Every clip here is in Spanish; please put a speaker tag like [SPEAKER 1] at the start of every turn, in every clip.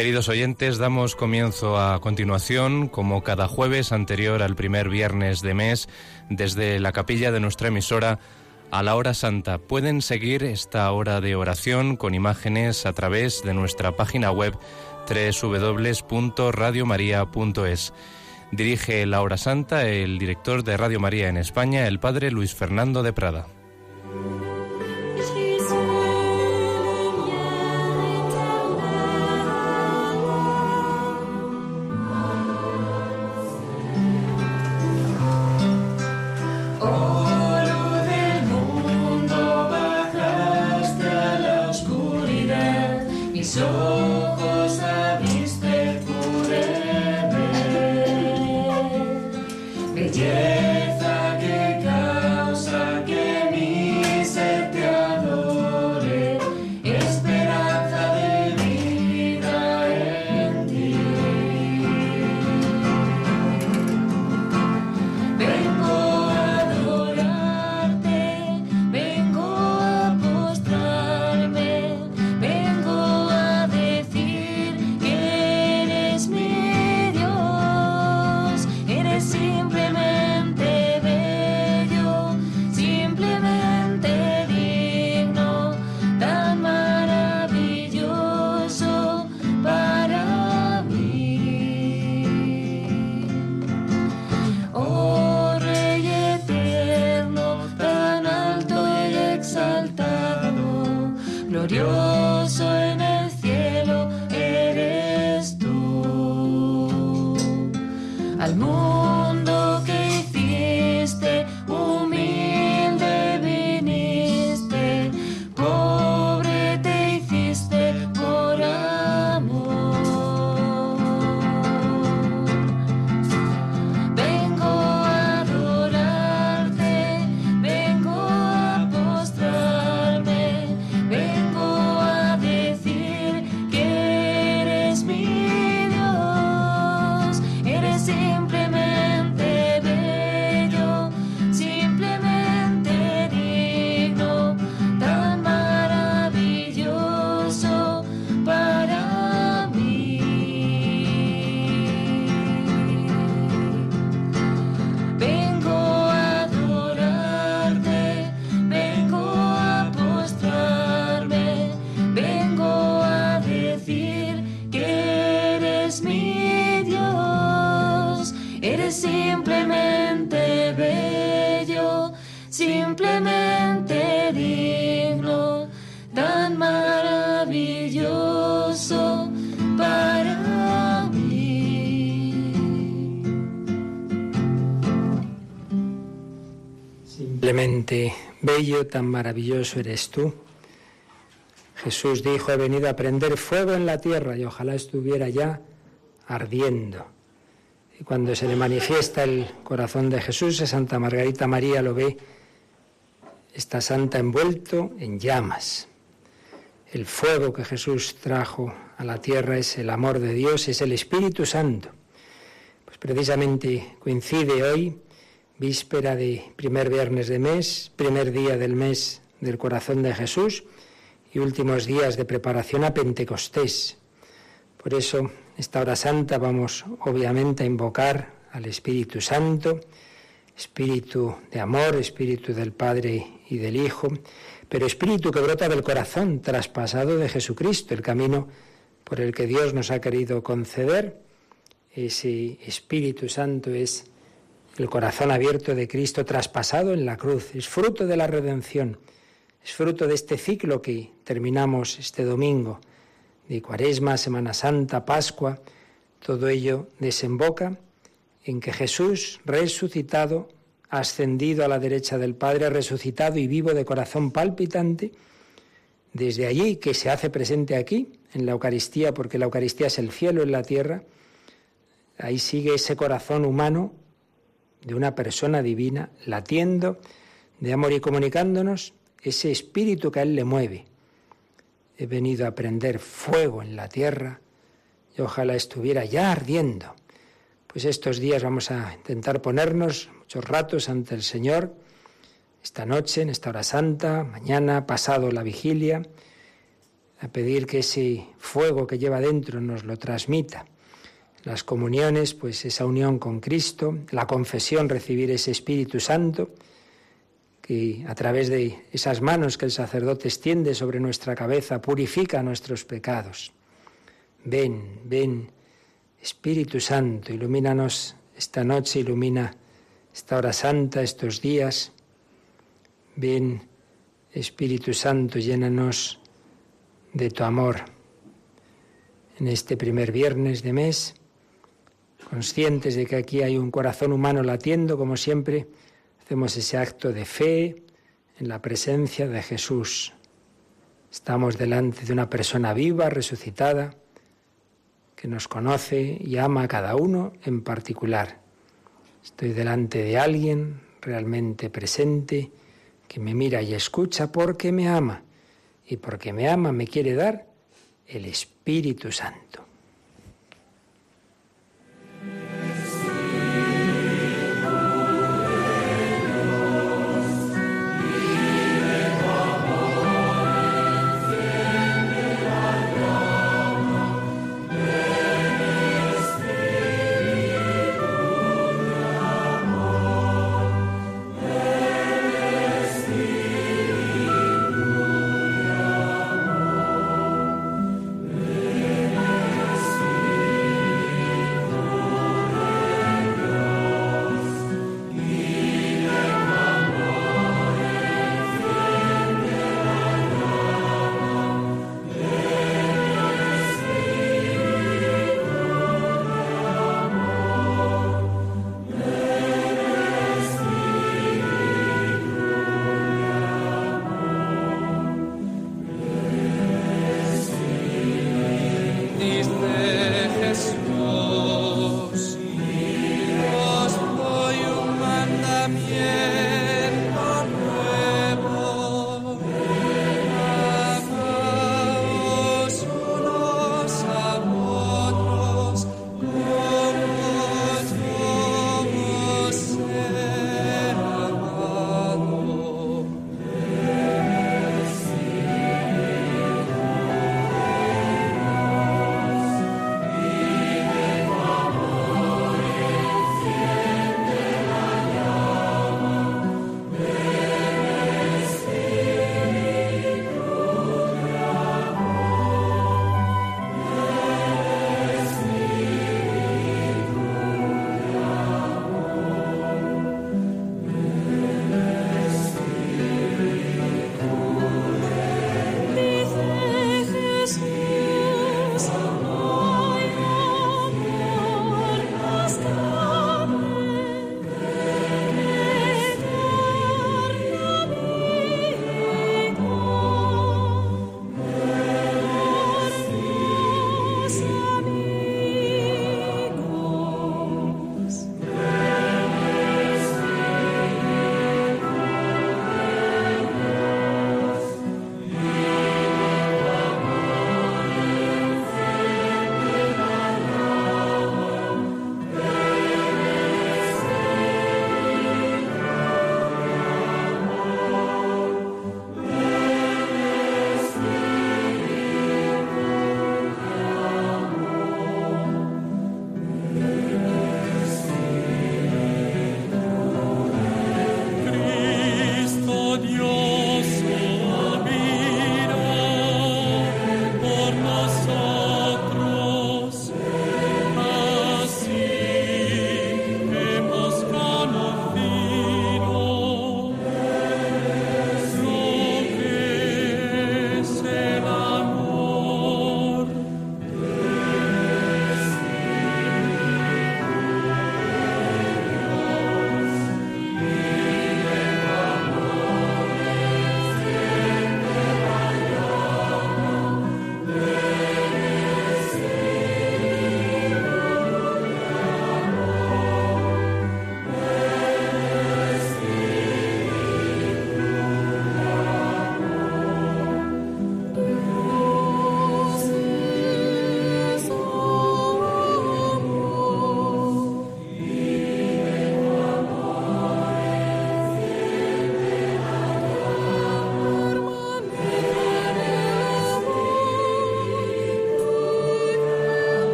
[SPEAKER 1] Queridos oyentes, damos comienzo a continuación, como cada jueves anterior al primer viernes de mes, desde la capilla de nuestra emisora a la hora santa. Pueden seguir esta hora de oración con imágenes a través de nuestra página web www.radiomaria.es. Dirige la hora santa el director de Radio María en España, el padre Luis Fernando de Prada.
[SPEAKER 2] Tan maravilloso eres tú. Jesús dijo, he venido a prender fuego en la tierra y ojalá estuviera ya ardiendo. Y cuando se le manifiesta el corazón de Jesús, Santa Margarita María lo ve, está santa envuelto en llamas. El fuego que Jesús trajo a la tierra es el amor de Dios, es el Espíritu Santo. Pues precisamente coincide hoy víspera de primer viernes de mes, primer día del mes del corazón de Jesús y últimos días de preparación a Pentecostés. Por eso, esta hora santa vamos obviamente a invocar al Espíritu Santo, Espíritu de amor, Espíritu del Padre y del Hijo, pero Espíritu que brota del corazón traspasado de Jesucristo, el camino por el que Dios nos ha querido conceder. Ese Espíritu Santo es el corazón abierto de Cristo traspasado en la cruz. Es fruto de la redención. Es fruto de este ciclo que terminamos este domingo, de Cuaresma, Semana Santa, Pascua. Todo ello desemboca en que Jesús, resucitado, ascendido a la derecha del Padre, resucitado y vivo de corazón palpitante, desde allí que se hace presente aquí, en la Eucaristía, porque la Eucaristía es el cielo en la tierra, ahí sigue ese corazón humano de una persona divina, latiendo de amor y comunicándonos ese espíritu que a Él le mueve. He venido a prender fuego en la tierra y ojalá estuviera ya ardiendo. Pues estos días vamos a intentar ponernos muchos ratos ante el Señor, esta noche, en esta hora santa, mañana, pasado la vigilia, a pedir que ese fuego que lleva dentro nos lo transmita. Las comuniones, pues esa unión con Cristo, la confesión, recibir ese Espíritu Santo, que a través de esas manos que el sacerdote extiende sobre nuestra cabeza purifica nuestros pecados. Ven, ven, Espíritu Santo, ilumínanos esta noche, ilumina esta hora santa, estos días. Ven, Espíritu Santo, llénanos de tu amor. En este primer viernes de mes, conscientes de que aquí hay un corazón humano latiendo, como siempre, hacemos ese acto de fe en la presencia de Jesús. Estamos delante de una persona viva, resucitada, que nos conoce y ama a cada uno en particular. Estoy delante de alguien realmente presente que me mira y escucha porque me ama y porque me ama me quiere dar el Espíritu Santo.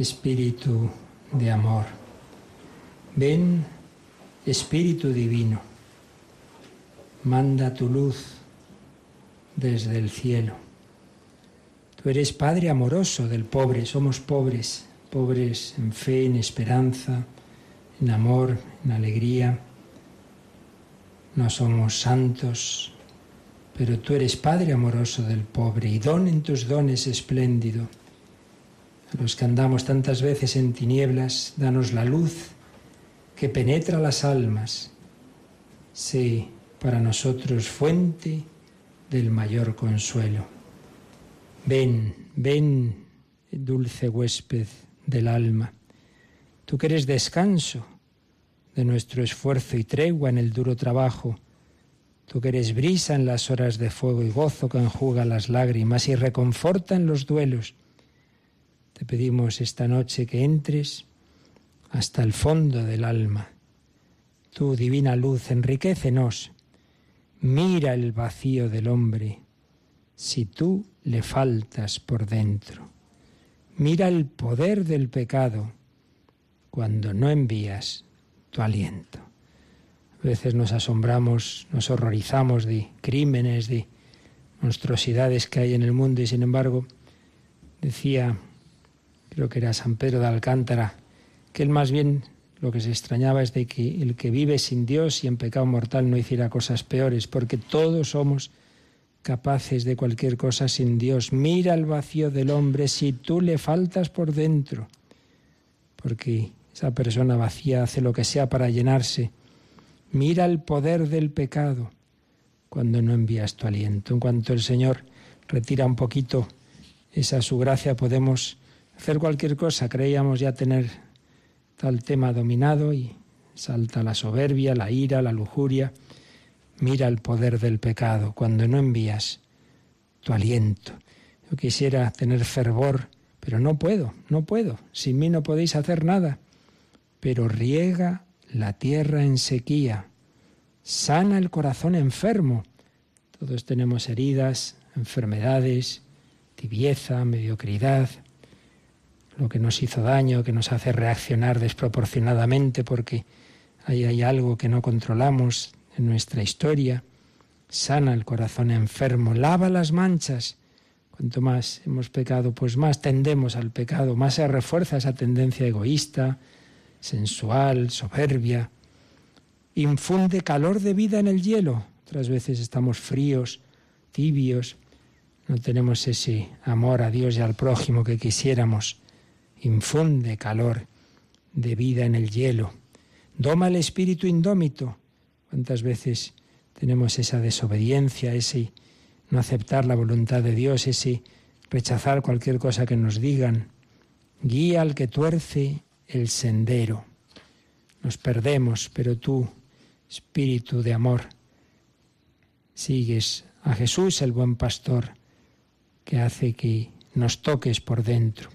[SPEAKER 2] Espíritu de amor. Ven, Espíritu Divino. Manda tu luz desde el cielo. Tú eres Padre amoroso del pobre, somos pobres, pobres en fe, en esperanza, en amor, en alegría. No somos santos, pero tú eres Padre amoroso del pobre y don en tus dones espléndido. A los que andamos tantas veces en tinieblas, danos la luz que penetra las almas. Sé para nosotros fuente del mayor consuelo. Ven, ven, dulce huésped del alma, tú que eres descanso de nuestro esfuerzo y tregua en el duro trabajo, Tú que eres brisa en las horas de fuego y gozo que enjuga las lágrimas y reconforta en los duelos, te pedimos esta noche que entres hasta el fondo del alma. Tu divina luz, enriquecenos. Mira el vacío del hombre si tú le faltas por dentro. Mira el poder del pecado cuando no envías tu aliento. A veces nos asombramos, nos horrorizamos de crímenes, de monstruosidades que hay en el mundo y sin embargo decía, creo que era San Pedro de Alcántara, que él más bien lo que se extrañaba es de que el que vive sin Dios y en pecado mortal no hiciera cosas peores, porque todos somos capaces de cualquier cosa sin Dios. Mira el vacío del hombre si tú le faltas por dentro, porque esa persona vacía hace lo que sea para llenarse Mira el poder del pecado cuando no envías tu aliento. En cuanto el Señor retira un poquito esa su gracia, podemos hacer cualquier cosa. Creíamos ya tener tal tema dominado y salta la soberbia, la ira, la lujuria. Mira el poder del pecado cuando no envías tu aliento. Yo quisiera tener fervor, pero no puedo, no puedo. Sin mí no podéis hacer nada. Pero riega la tierra en sequía, sana el corazón enfermo. Todos tenemos heridas, enfermedades, tibieza, mediocridad, lo que nos hizo daño, que nos hace reaccionar desproporcionadamente porque ahí hay algo que no controlamos en nuestra historia. Sana el corazón enfermo, lava las manchas. Cuanto más hemos pecado, pues más tendemos al pecado, más se refuerza esa tendencia egoísta, sensual, soberbia. Infunde calor de vida en el hielo. Otras veces estamos fríos, tibios, no tenemos ese amor a Dios y al prójimo que quisiéramos. Infunde calor de vida en el hielo. Doma el espíritu indómito. ¿Cuántas veces tenemos esa desobediencia, ese no aceptar la voluntad de Dios, ese rechazar cualquier cosa que nos digan? Guía al que tuerce el sendero. Nos perdemos, pero tú, Espíritu de amor, sigues a Jesús, el buen pastor, que hace que nos toques por dentro.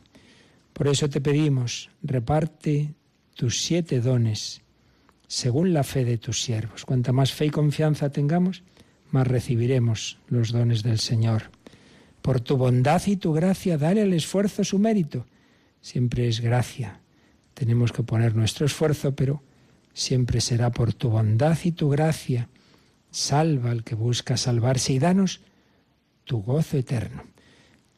[SPEAKER 2] Por eso te pedimos, reparte tus siete dones según la fe de tus siervos. Cuanta más fe y confianza tengamos, más recibiremos los dones del Señor. Por tu bondad y tu gracia, dale al esfuerzo su mérito. Siempre es gracia, tenemos que poner nuestro esfuerzo, pero siempre será por tu bondad y tu gracia. Salva al que busca salvarse y danos tu gozo eterno.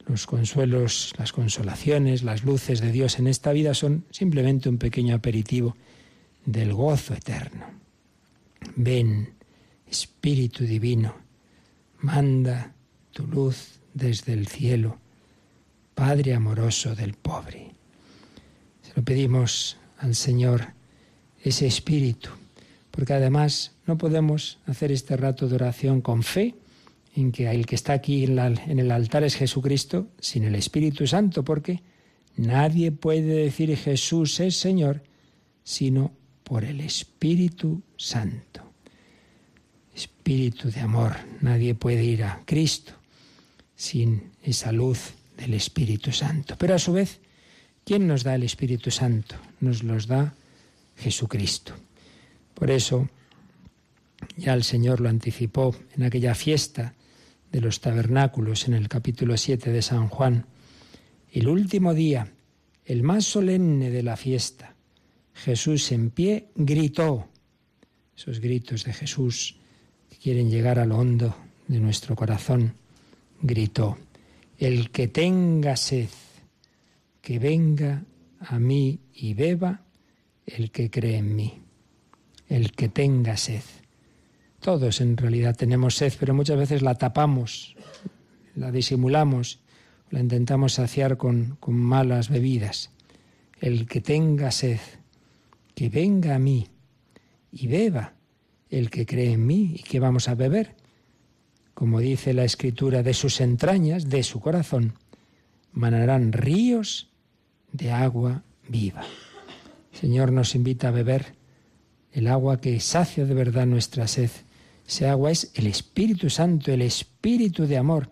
[SPEAKER 2] Los consuelos, las consolaciones, las luces de Dios en esta vida son simplemente un pequeño aperitivo del gozo eterno. Ven, Espíritu Divino, manda tu luz desde el cielo, Padre amoroso del pobre. Lo pedimos al Señor ese espíritu, porque además no podemos hacer este rato de oración con fe en que el que está aquí en, el altar es Jesucristo sin el Espíritu Santo, porque nadie puede decir Jesús es Señor sino por el Espíritu Santo. Espíritu de amor, nadie puede ir a Cristo sin esa luz del Espíritu Santo. Pero a su vez, ¿Quién nos da el Espíritu Santo? Nos los da Jesucristo. Por eso, ya el Señor lo anticipó en aquella fiesta de los tabernáculos en el capítulo 7 de San Juan. el último día, el más solemne de la fiesta, Jesús en pie gritó, esos gritos de Jesús que quieren llegar a lo hondo de nuestro corazón, gritó, el que tenga sed, que venga a mí y beba el que cree en mí, el que tenga sed. Todos en realidad tenemos sed, pero muchas veces la tapamos, la disimulamos, la intentamos saciar con, malas bebidas. El que tenga sed, que venga a mí y beba el que cree en mí. ¿Y que vamos a beber? Como dice la escritura, de sus entrañas, de su corazón, manarán ríos de agua viva. Señor nos invita a beber el agua que sacia de verdad nuestra sed. Ese agua es el Espíritu Santo, el Espíritu de amor.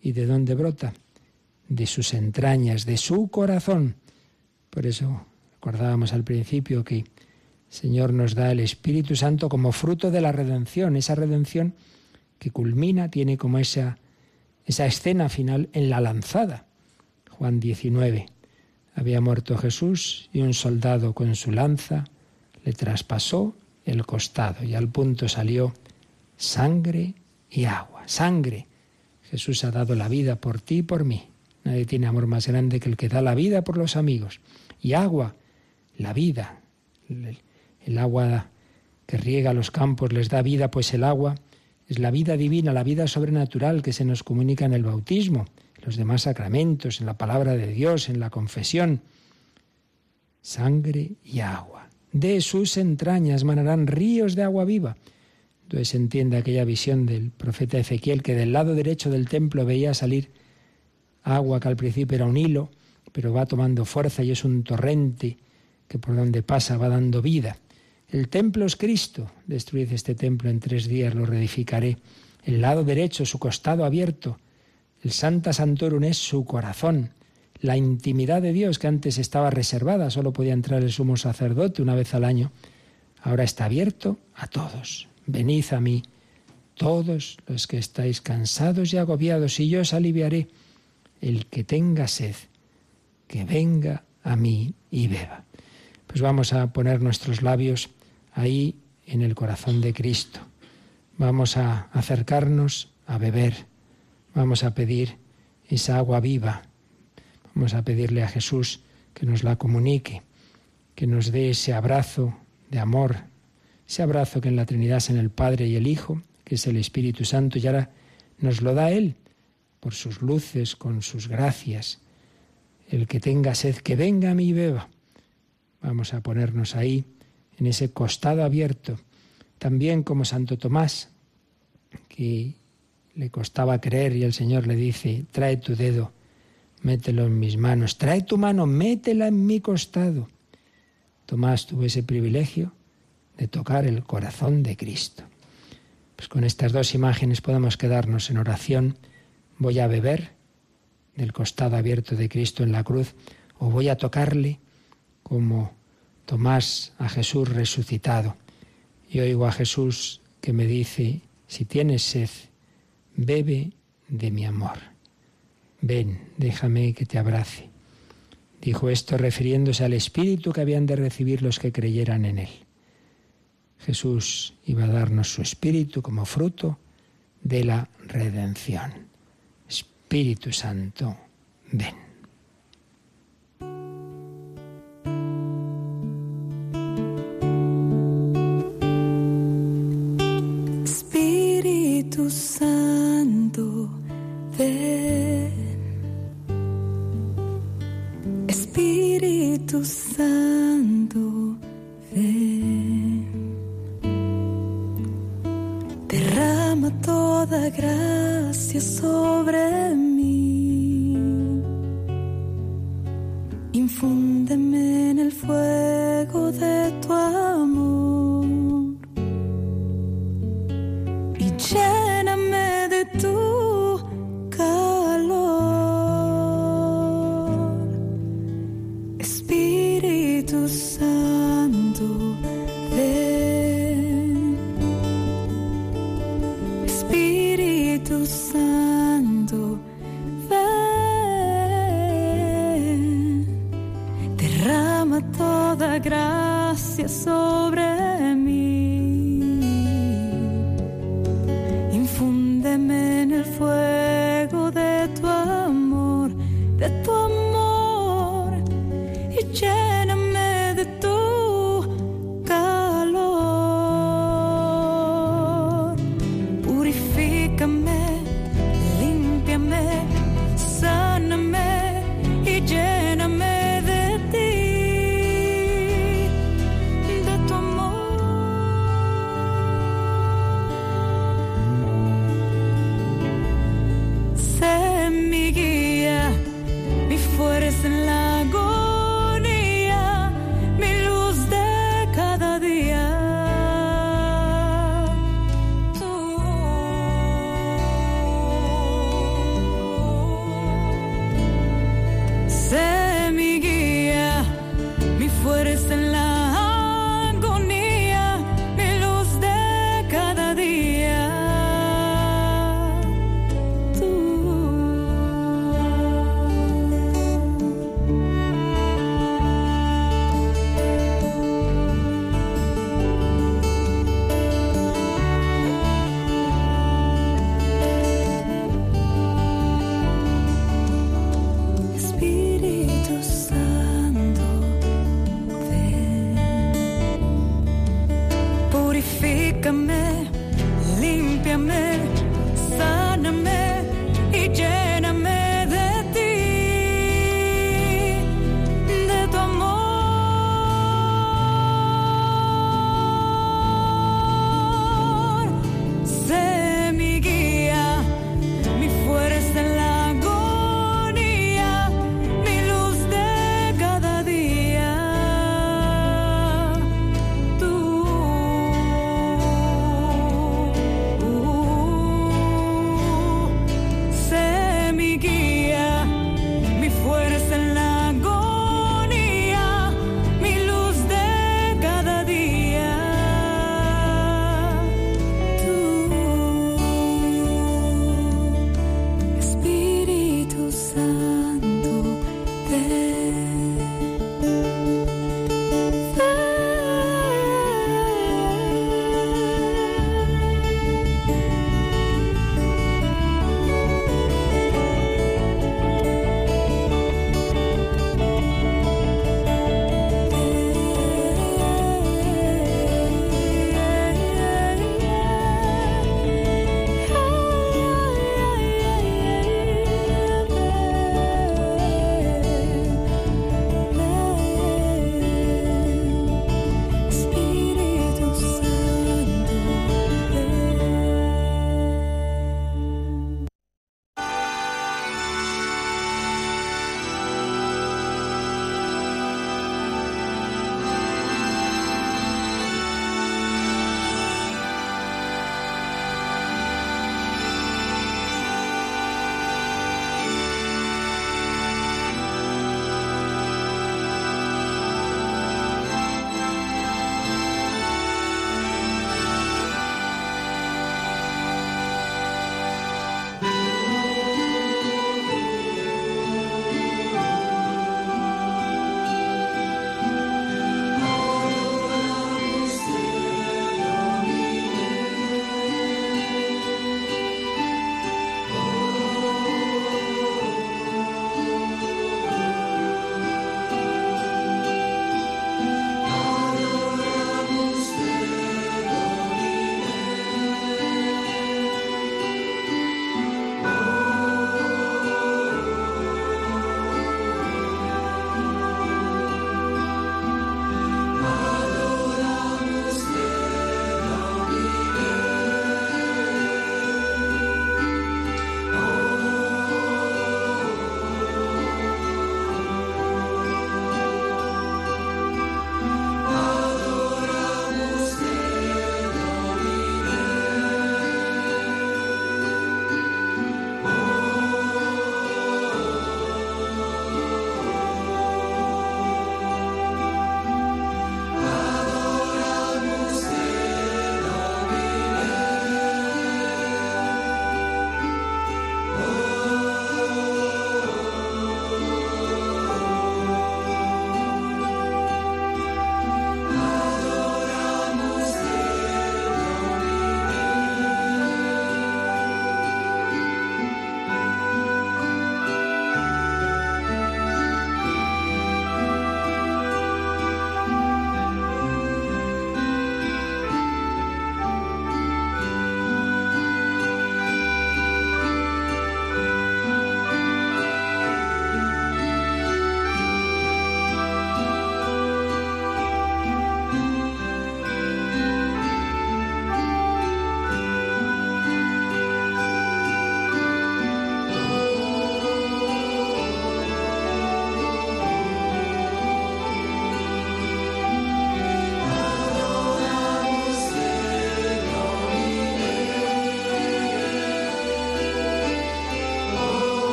[SPEAKER 2] ¿Y de dónde brota? De sus entrañas, de su corazón. Por eso recordábamos al principio que el Señor nos da el Espíritu Santo como fruto de la redención, esa redención que culmina, tiene como esa, esa escena final en la lanzada. Juan 19. Había muerto Jesús y un soldado con su lanza le traspasó el costado y al punto salió sangre y agua. Sangre. Jesús ha dado la vida por ti y por mí. Nadie tiene amor más grande que el que da la vida por los amigos. Y agua, la vida. El, agua que riega los campos les da vida, pues el agua es la vida divina, la vida sobrenatural que se nos comunica en el bautismo, en los demás sacramentos, en la palabra de Dios, en la confesión. Sangre y agua. De sus entrañas manarán ríos de agua viva. Entonces se entiende aquella visión del profeta Ezequiel que del lado derecho del templo veía salir agua que al principio era un hilo, pero va tomando fuerza y es un torrente que por donde pasa va dando vida. El templo es Cristo. Destruid este templo en tres días, lo reedificaré. El lado derecho, su costado abierto. El Santa Santorum es su corazón. La intimidad de Dios, que antes estaba reservada, solo podía entrar el sumo sacerdote una vez al año, ahora está abierto a todos. Venid a mí, todos los que estáis cansados y agobiados, y yo os aliviaré. El que tenga sed, que venga a mí y beba. Pues vamos a poner nuestros labios ahí en el corazón de Cristo. Vamos a acercarnos a beber. Vamos a pedir esa agua viva. Vamos a pedirle a Jesús que nos la comunique, que nos dé ese abrazo de amor, ese abrazo que en la Trinidad es en el Padre y el Hijo, que es el Espíritu Santo, y ahora nos lo da Él por sus luces, con sus gracias. El que tenga sed, que venga a mí y beba. Vamos a ponernos ahí en ese costado abierto, también como Santo Tomás, que le costaba creer y el Señor le dice, trae tu dedo, mételo en mis manos, trae tu mano, métela en mi costado. Tomás tuvo ese privilegio de tocar el corazón de Cristo. Pues con estas dos imágenes podemos quedarnos en oración. Voy a beber del costado abierto de Cristo en la cruz o voy a tocarle como Tomás a Jesús resucitado. Y oigo a Jesús que me dice, si tienes sed, bebe de mi amor. Ven, déjame que te abrace. Dijo esto refiriéndose al Espíritu que habían de recibir los que creyeran en Él. Jesús iba a darnos su Espíritu como fruto de la redención. Espíritu Santo, ven.
[SPEAKER 3] derrama toda gracia sobre mí. Infúndeme en el fuego de tu amor.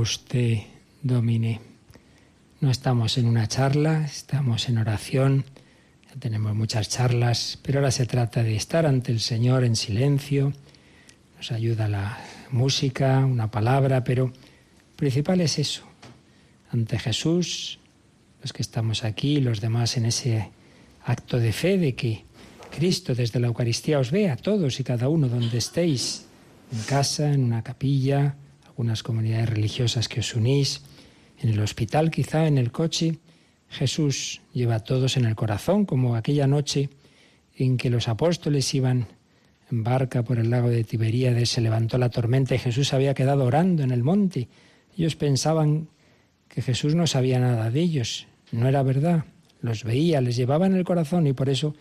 [SPEAKER 2] Adoramus te, Domine. No estamos en una charla, estamos en oración. Ya tenemos muchas charlas, pero ahora se trata de estar ante el Señor en silencio. Nos ayuda la música, una palabra, pero principal es eso. Ante Jesús, los que estamos aquí, los demás en ese acto de fe de que Cristo desde la Eucaristía os vea a todos y cada uno donde estéis, en casa, en una capilla, algunas comunidades religiosas que os unís, en el hospital quizá, en el coche. Jesús lleva a todos en el corazón, como aquella noche en que los apóstoles iban en barca por el lago de Tiberíades, se levantó la tormenta y Jesús había quedado orando en el monte. Ellos pensaban que Jesús no sabía nada de ellos. No era verdad. Los veía, les llevaba en el corazón y por eso,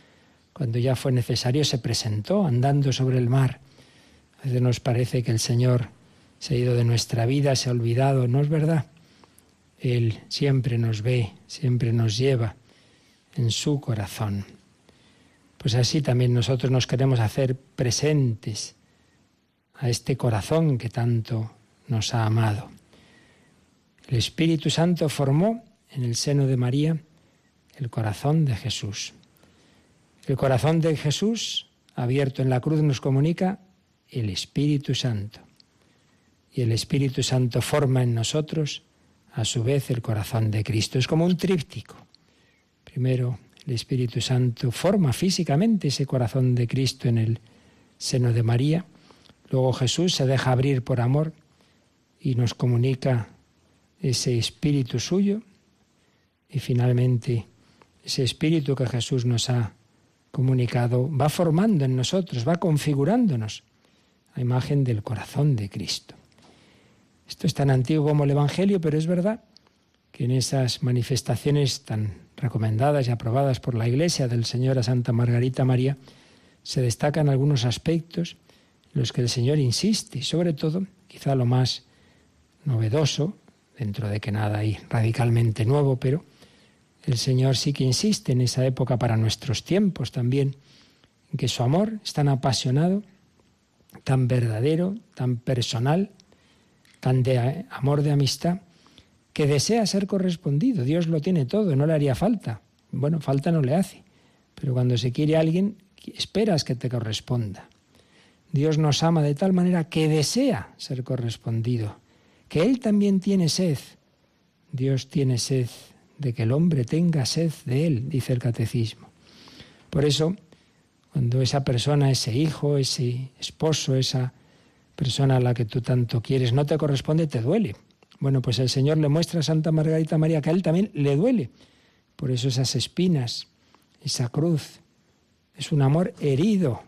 [SPEAKER 2] cuando ya fue necesario, se presentó andando sobre el mar. A veces nos parece que el Señor se ha ido de nuestra vida, se ha olvidado. No es verdad. Él siempre nos ve, siempre nos lleva en su corazón. Pues así también nosotros nos queremos hacer presentes a este corazón que tanto nos ha amado. El Espíritu Santo formó en el seno de María el corazón de Jesús. El corazón de Jesús, abierto en la cruz, nos comunica el Espíritu Santo. Y el Espíritu Santo forma en nosotros, a su vez, el corazón de Cristo. Es como un tríptico. Primero, el Espíritu Santo forma físicamente ese corazón de Cristo en el seno de María. Luego Jesús se deja abrir por amor y nos comunica ese espíritu suyo y finalmente ese espíritu que Jesús nos ha comunicado va formando en nosotros, va configurándonos a imagen del corazón de Cristo. Esto es tan antiguo como el Evangelio, pero es verdad que en esas manifestaciones tan recomendadas y aprobadas por la Iglesia del Señor a Santa Margarita María, se destacan algunos aspectos en los que el Señor insiste, y sobre todo, quizá lo más novedoso, dentro de que nada hay radicalmente nuevo, pero el Señor sí que insiste en esa época para nuestros tiempos también, en que su amor es tan apasionado, tan verdadero, tan personal, tan de amor de amistad, que desea ser correspondido. Dios lo tiene todo, no le haría falta. Bueno, falta no le hace, pero cuando se quiere a alguien, esperas que te corresponda. Dios nos ama de tal manera que desea ser correspondido que Él también tiene sed. Dios tiene sed de que el hombre tenga sed de Él, dice el catecismo. Por eso, cuando esa persona, ese hijo, ese esposo, esa persona a la que tú tanto quieres no te corresponde, te duele. Bueno, pues el Señor le muestra a Santa Margarita María que a Él también le duele. Por eso esas espinas, esa cruz, es un amor herido,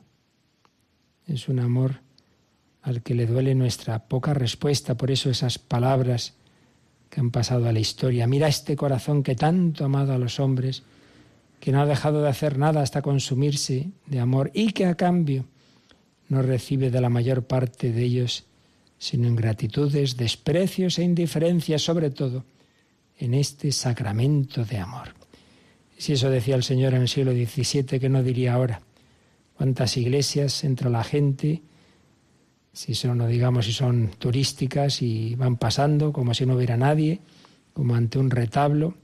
[SPEAKER 2] es un amor al que le duele nuestra poca respuesta, por eso esas palabras que han pasado a la historia. Mira este corazón que tanto ha amado a los hombres, que no ha dejado de hacer nada hasta consumirse de amor y que a cambio no recibe de la mayor parte de ellos sino ingratitudes, desprecios e indiferencias, sobre todo en este sacramento de amor. Si eso decía el Señor en el siglo XVII, que no diría ahora? ¿Cuántas iglesias entra la gente? si son, no digamos, si son turísticas y van pasando como si no hubiera nadie, como ante un retablo,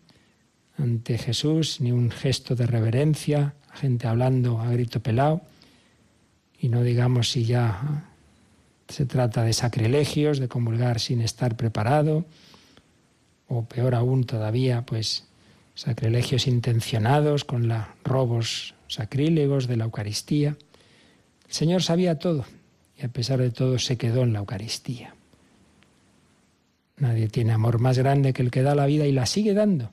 [SPEAKER 2] ante Jesús, ni un gesto de reverencia, gente hablando a grito pelado, y no digamos si ya se trata de sacrilegios, de comulgar sin estar preparado, o peor aún todavía, pues sacrilegios intencionados con los robos sacrílegos de la Eucaristía. El Señor sabía todo, y a pesar de todo se quedó en la Eucaristía. Nadie tiene amor más grande que el que da la vida y la sigue dando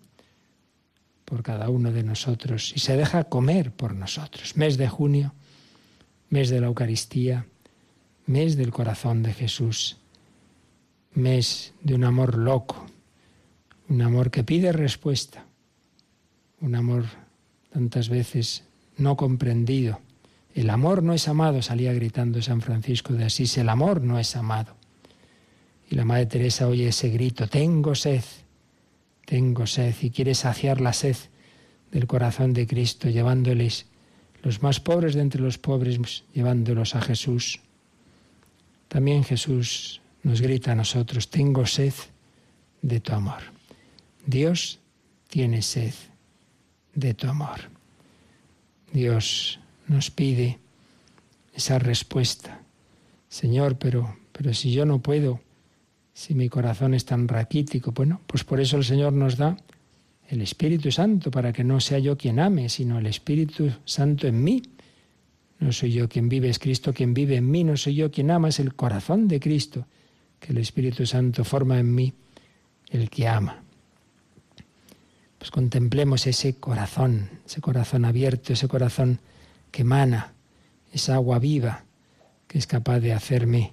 [SPEAKER 2] por cada uno de nosotros y se deja comer por nosotros. Mes de junio, mes de la Eucaristía, mes del corazón de Jesús, mes de un amor loco, un amor que pide respuesta, un amor tantas veces no comprendido, el amor no es amado, salía gritando San Francisco de Asís, el amor no es amado. Y la Madre Teresa oye ese grito, tengo sed, tengo sed, y quiere saciar la sed del corazón de Cristo, llevándoles los más pobres de entre los pobres, llevándolos a Jesús. También Jesús
[SPEAKER 4] nos grita a nosotros, tengo sed de tu amor. Dios tiene sed de tu amor. Dios nos pide esa respuesta. Señor, pero, pero si yo no puedo, si mi corazón es tan raquítico, bueno, pues por eso el Señor nos da el Espíritu Santo, para que no sea yo quien ame, sino el Espíritu Santo en mí. No soy yo quien vive, es Cristo quien vive en mí, no soy yo quien ama, es el corazón de Cristo, que el Espíritu Santo forma en mí, el que ama. Pues contemplemos ese corazón, ese corazón abierto, ese corazón que emana, esa agua viva que es capaz de hacerme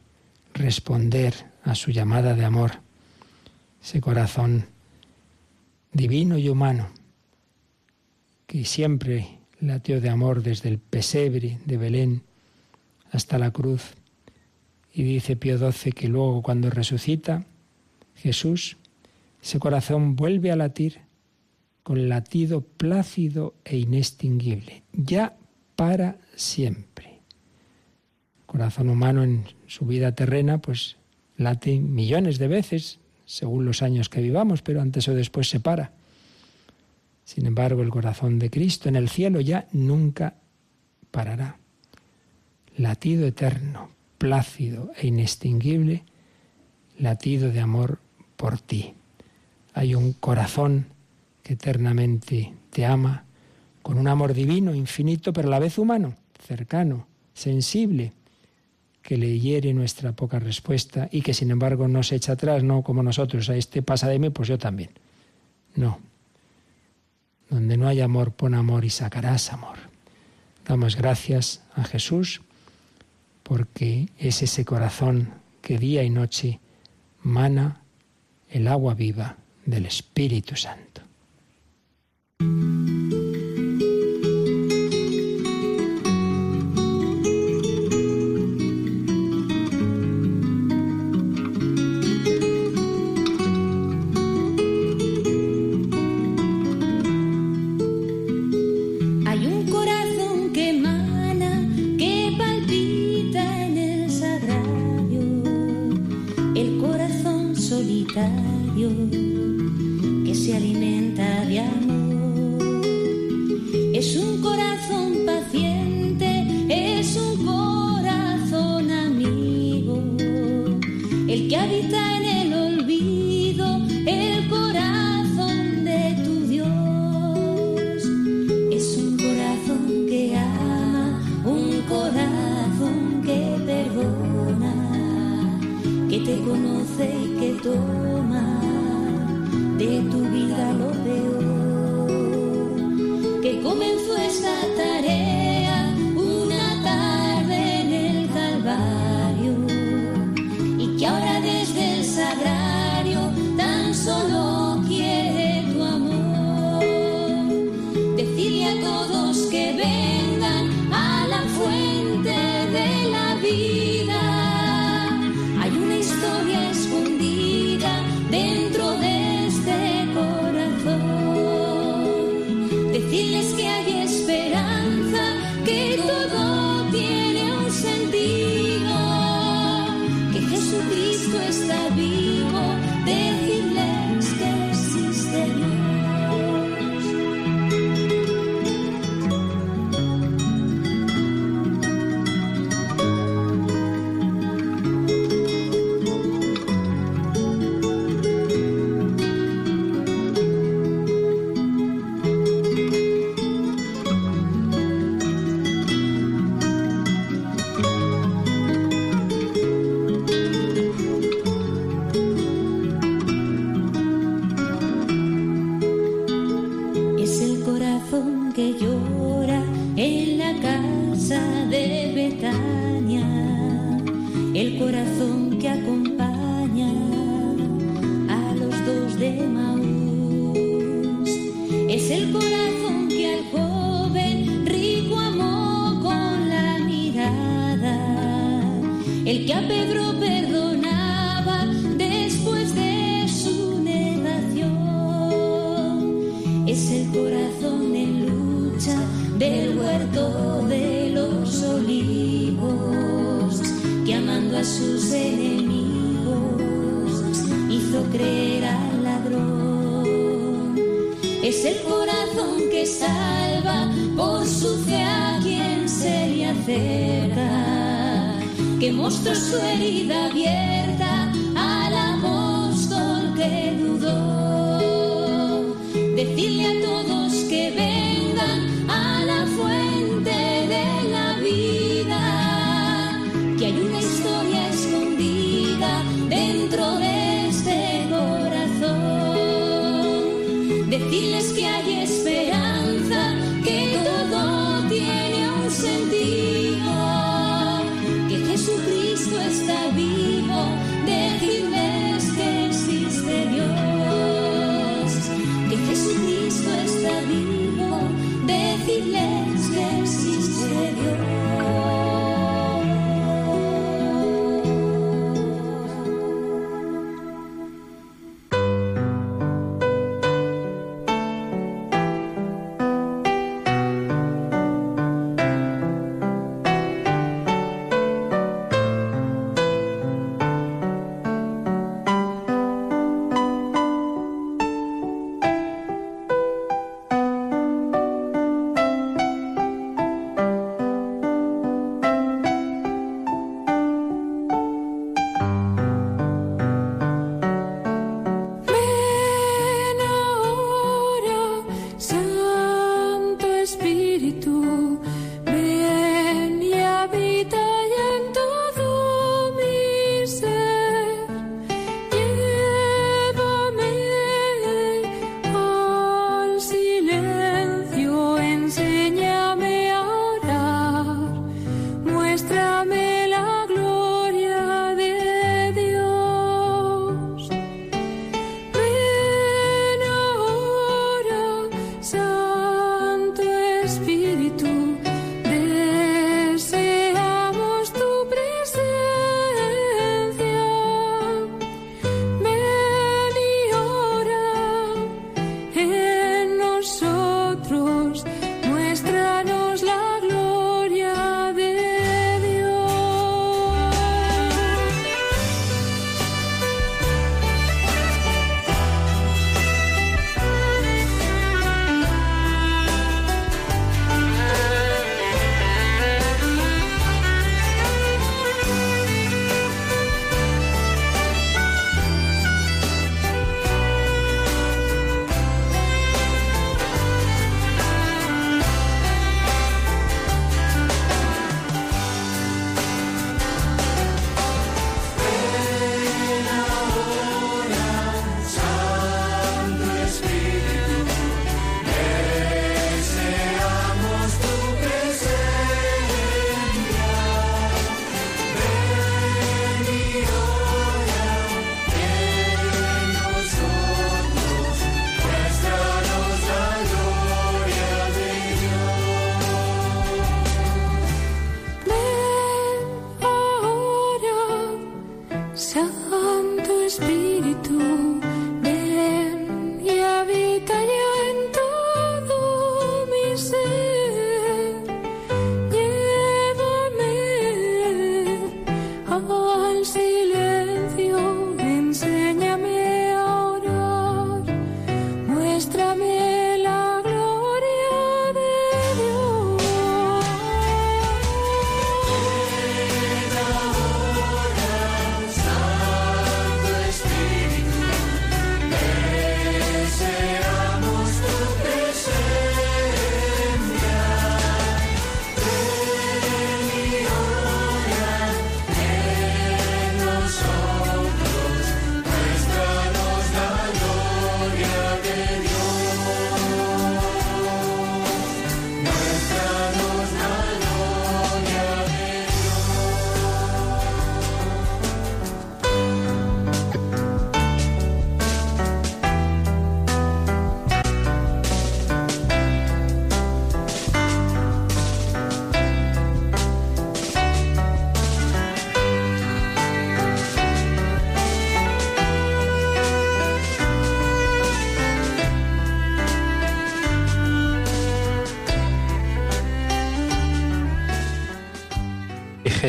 [SPEAKER 4] responder a su llamada de amor, ese corazón divino y humano, que siempre latió de amor desde el pesebre de Belén hasta la cruz. Y dice Pío XII que luego cuando resucita Jesús, ese corazón vuelve a latir con latido plácido e inextinguible, ya para siempre. corazón humano en su vida terrena, pues late millones de veces, según los años que vivamos, pero antes o después se para. Sin embargo, el corazón de Cristo en el cielo ya nunca parará. Latido eterno, plácido e inextinguible, latido de amor por ti. Hay un corazón que eternamente te ama, con un amor divino, infinito, pero a la vez humano, cercano, sensible, que le hiere nuestra poca respuesta y que sin embargo no se echa atrás, no como nosotros, a este pasa de mí, pues yo también. No. Donde no hay amor, pon amor y sacarás amor. Damos gracias a Jesús porque es ese corazón que día y noche mana el agua viva del Espíritu Santo.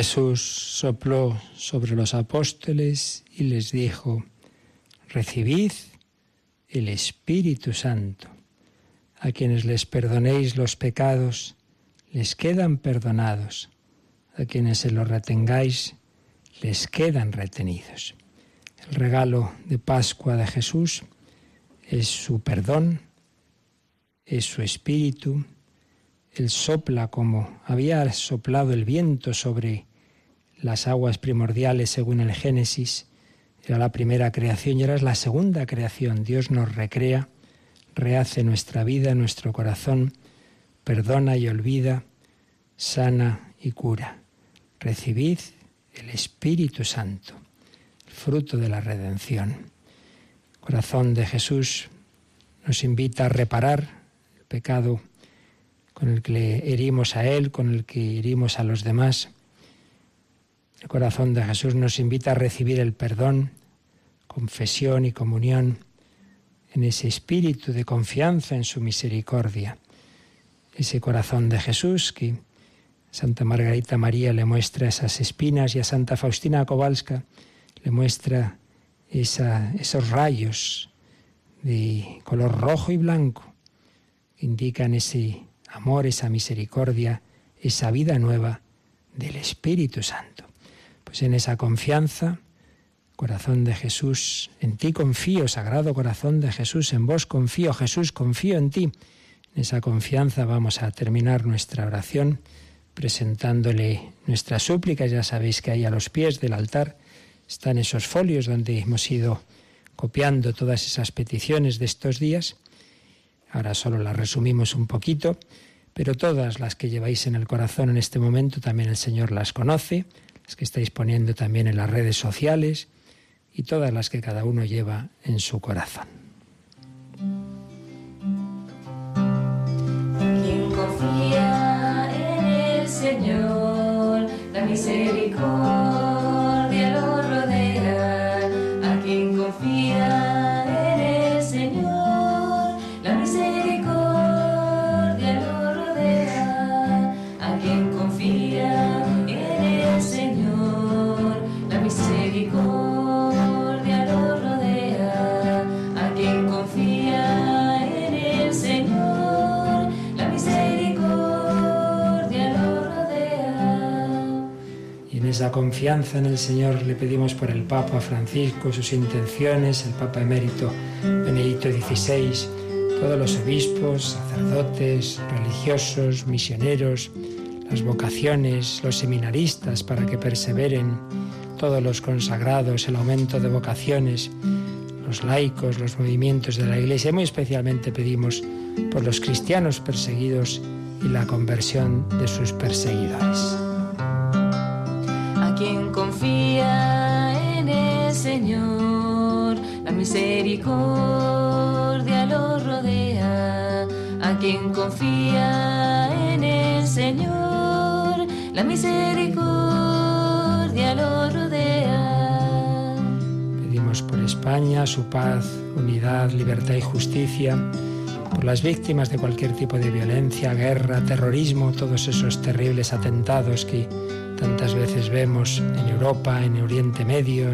[SPEAKER 2] Jesús sopló sobre los apóstoles y les dijo, recibid el Espíritu Santo. A quienes les perdonéis los pecados, les quedan perdonados. A quienes se los retengáis, les quedan retenidos. El regalo de Pascua de Jesús es su perdón, es su espíritu. Él sopla como había soplado el viento sobre las aguas primordiales según el Génesis. Era la primera creación y ahora es la segunda creación. Dios nos recrea, rehace nuestra vida, nuestro corazón, perdona y olvida, sana y cura. Recibid el Espíritu Santo, el fruto de la redención. corazón de Jesús nos invita a reparar el pecado con el que herimos a Él, con el que herimos a los demás. El corazón de Jesús nos invita a recibir el perdón, confesión y comunión en ese espíritu de confianza en su misericordia. Ese corazón de Jesús que Santa Margarita María le muestra esas espinas y a Santa Faustina Kowalska le muestra esos rayos de color rojo y blanco que indican ese amor, esa misericordia, esa vida nueva del Espíritu Santo. Pues en esa confianza, corazón de Jesús, en ti confío, sagrado corazón de Jesús, en vos confío, Jesús, confío en ti. En esa confianza vamos a terminar nuestra oración presentándole nuestras súplicas. Ya sabéis que ahí a los pies del altar están esos folios donde hemos ido copiando todas esas peticiones de estos días. Ahora solo las resumimos un poquito, pero todas las que lleváis en el corazón en este momento también el Señor las conoce, que estáis poniendo también en las redes sociales y todas las que cada uno lleva en su corazón. Esa confianza en el Señor le pedimos por el Papa Francisco, sus intenciones, el Papa emérito Benedicto XVI, todos los obispos, sacerdotes, religiosos, misioneros, las vocaciones, los seminaristas para que perseveren, todos los consagrados, el aumento de vocaciones, los laicos, los movimientos de la Iglesia. Muy especialmente pedimos por los cristianos perseguidos y la conversión de sus perseguidores.
[SPEAKER 5] Confía en el Señor, la misericordia lo rodea. A quien confía en el Señor, la misericordia lo rodea.
[SPEAKER 2] Pedimos por España su paz, unidad, libertad y justicia, por las víctimas de cualquier tipo de violencia, guerra, terrorismo, todos esos terribles atentados que tantas veces vemos en Europa, en Oriente Medio,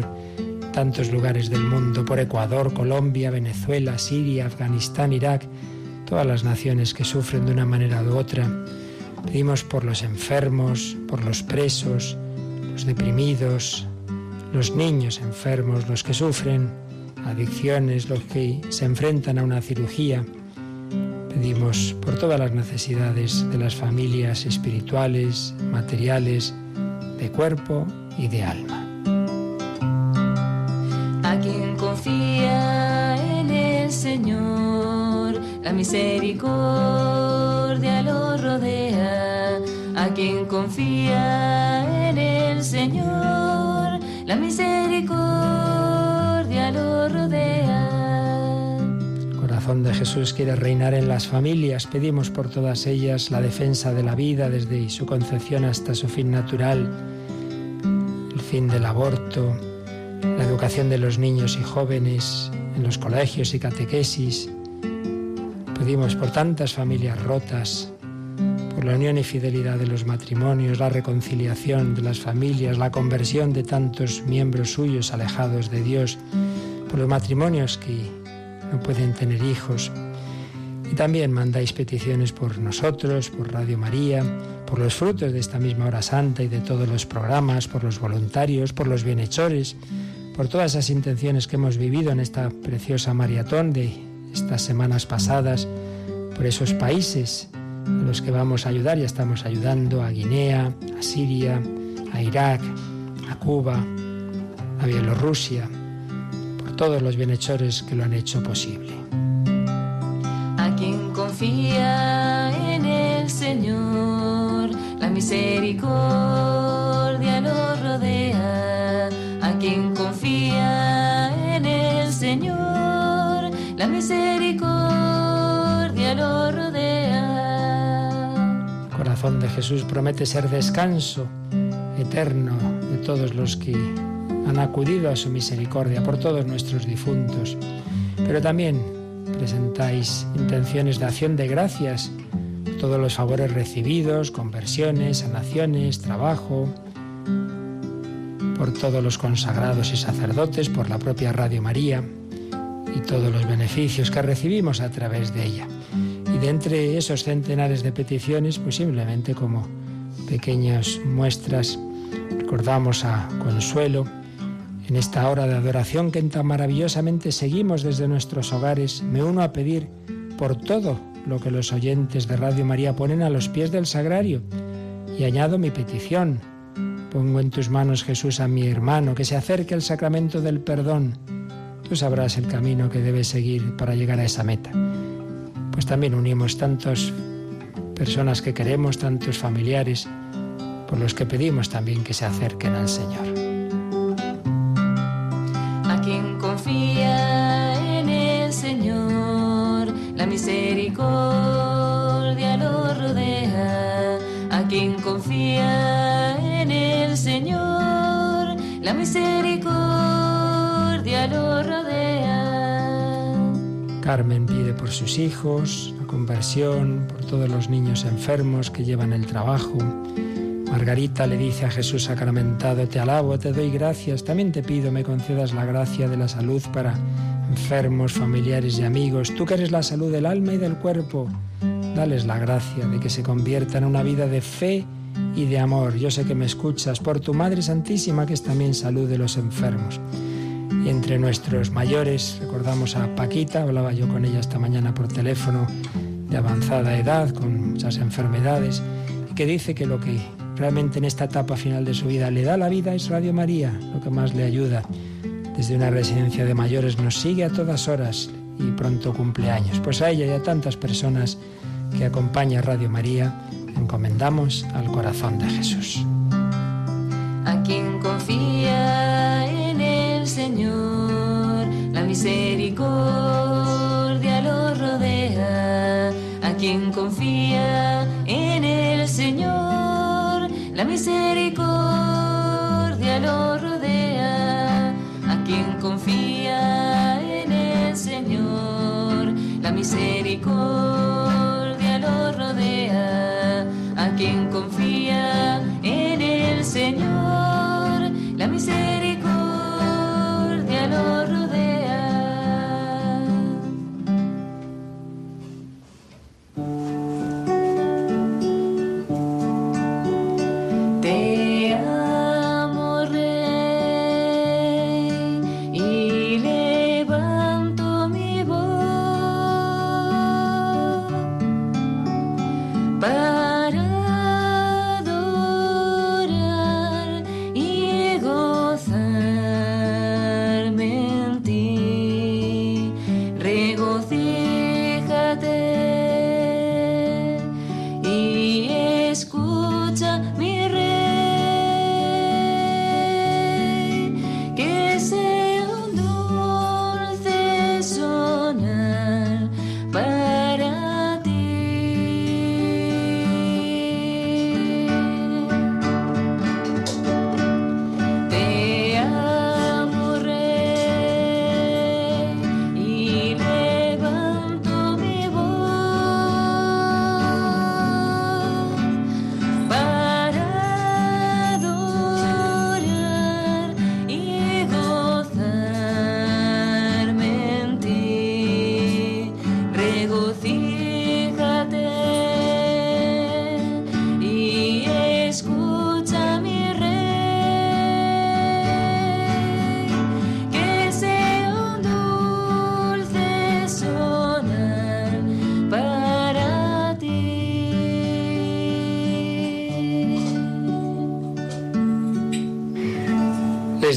[SPEAKER 2] tantos lugares del mundo, por Ecuador, Colombia, Venezuela, Siria, Afganistán, Irak, todas las naciones que sufren de una manera u otra. Pedimos por los enfermos, por los presos, los deprimidos, los niños enfermos, los que sufren adicciones, los que se enfrentan a una cirugía. Pedimos por todas las necesidades de las familias espirituales, materiales, de cuerpo y de alma.
[SPEAKER 5] A quien confía en el Señor, la misericordia lo rodea. A quien confía en el Señor, la misericordia
[SPEAKER 2] corazón Jesús quiere reinar en las familias. Pedimos por todas ellas la defensa de la vida desde su concepción hasta su fin natural, el fin del aborto, la educación de los niños y jóvenes en los colegios y catequesis. Pedimos por tantas familias rotas, por la unión y fidelidad de los matrimonios, la reconciliación de las familias, la conversión de tantos miembros suyos alejados de Dios, por los matrimonios que no pueden tener hijos. Y también mandáis peticiones por nosotros, por Radio María, por los frutos de esta misma hora santa y de todos los programas, por los voluntarios, por los bienhechores, por todas esas intenciones que hemos vivido en esta preciosa maratón de estas semanas pasadas, por esos países a los que vamos a ayudar. Ya estamos ayudando a Guinea, a Siria, a Irak, a Cuba, a Bielorrusia, todos los bienhechores que lo han hecho posible.
[SPEAKER 1] A quien confía en el Señor, la misericordia lo rodea. A quien confía en el Señor, la misericordia lo rodea.
[SPEAKER 2] El corazón de Jesús promete ser descanso eterno de todos los que han acudido a su misericordia, por todos nuestros difuntos. Pero también presentáis intenciones de acción de gracias, todos los favores recibidos, conversiones, sanaciones, trabajo, por todos los consagrados y sacerdotes, por la propia Radio María y todos los beneficios que recibimos a través de ella. Y de entre esos centenares de peticiones, pues simplemente como pequeñas muestras, recordamos a Consuelo en esta hora de adoración que tan maravillosamente seguimos desde nuestros hogares. Me uno a pedir por todo lo que los oyentes de Radio María ponen a los pies del sagrario y añado mi petición. Pongo en tus manos, Jesús, a mi hermano, que se acerque al sacramento del perdón. Tú sabrás el camino que debe seguir para llegar a esa meta. Pues también unimos tantas personas que queremos, tantos familiares, por los que pedimos también que se acerquen al Señor.
[SPEAKER 1] Misericordia lo rodea.
[SPEAKER 2] Carmen pide por sus hijos, la conversión, por todos los niños enfermos que llevan el trabajo. Margarita le dice a Jesús sacramentado, te alabo, te doy gracias, también te pido me concedas la gracia de la salud para enfermos, familiares y amigos. Tú que eres la salud del alma y del cuerpo, dales la gracia de que se convierta en una vida de fe y de amor. Yo sé que me escuchas por tu Madre Santísima, que es también salud de los enfermos. Y entre nuestros mayores recordamos a Paquita, hablaba yo con ella esta mañana por teléfono, de avanzada edad, con muchas enfermedades, y que dice que lo que realmente en esta etapa final de su vida le da la vida es Radio María, lo que más le ayuda. Desde una residencia de mayores nos sigue a todas horas y pronto cumpleaños. Pues a ella y a tantas personas que acompaña Radio María, encomendamos al corazón de Jesús.
[SPEAKER 1] A quien confía en el Señor, la misericordia lo rodea. A quien confía en el Señor, la misericordia lo rodea. A quien confía en el Señor, la misericordia confía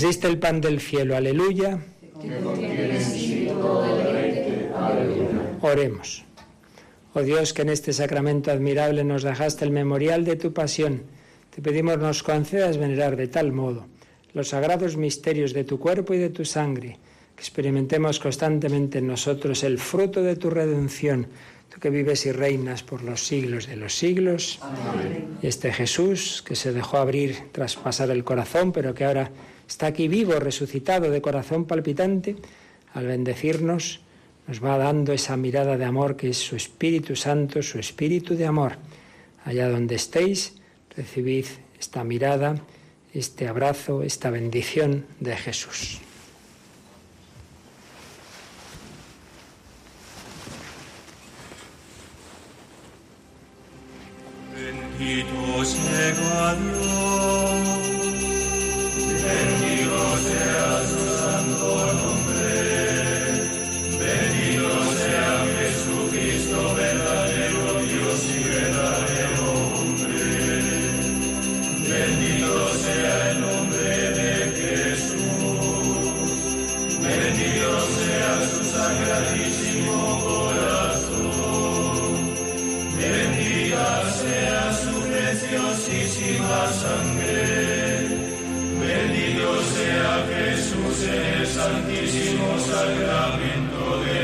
[SPEAKER 1] El
[SPEAKER 2] pan del cielo, aleluya. Oremos. Oh Dios, que en este sacramento admirable nos dejaste el memorial de tu pasión, te pedimos nos concedas venerar de tal modo los sagrados misterios de tu cuerpo y de tu sangre, que experimentemos constantemente en nosotros el fruto de tu redención, tú que vives y reinas por los siglos de los siglos. Y este Jesús que se dejó abrir tras pasar el corazón, pero que ahora está aquí vivo, resucitado de corazón palpitante, al bendecirnos, nos va dando esa mirada de amor que es su Espíritu Santo, su Espíritu de amor. Allá donde estéis, recibid esta mirada, este abrazo, esta bendición de Jesús.
[SPEAKER 1] Bendito sea santísimo sacramento del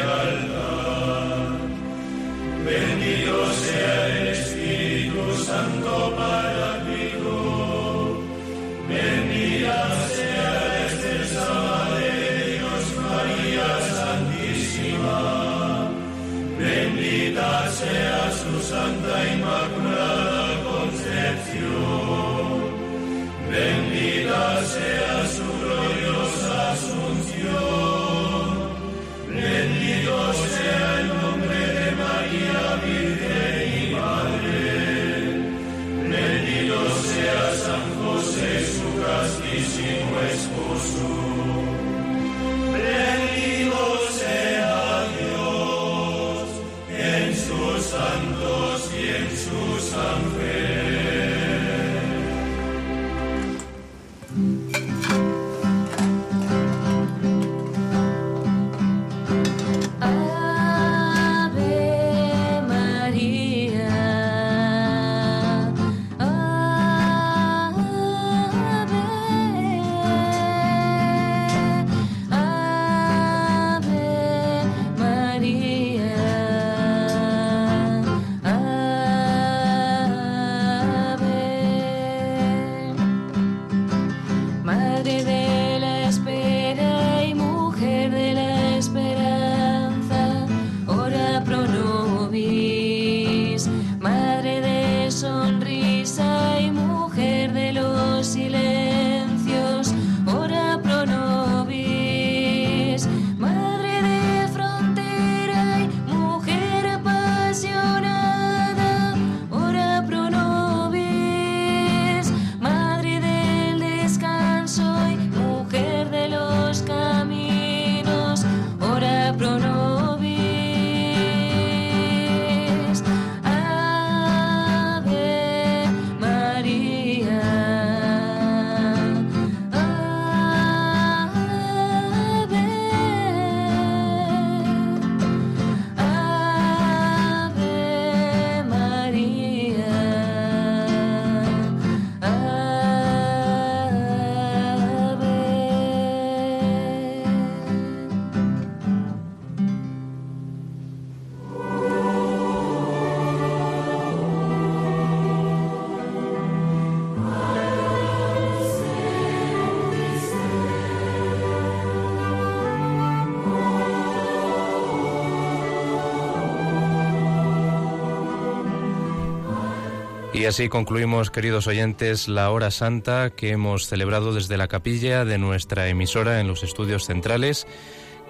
[SPEAKER 6] Y así concluimos, queridos oyentes, la hora santa que hemos celebrado desde la capilla de nuestra emisora en los estudios centrales,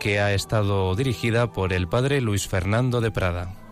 [SPEAKER 6] que ha estado dirigida por el padre Luis Fernando de Prada.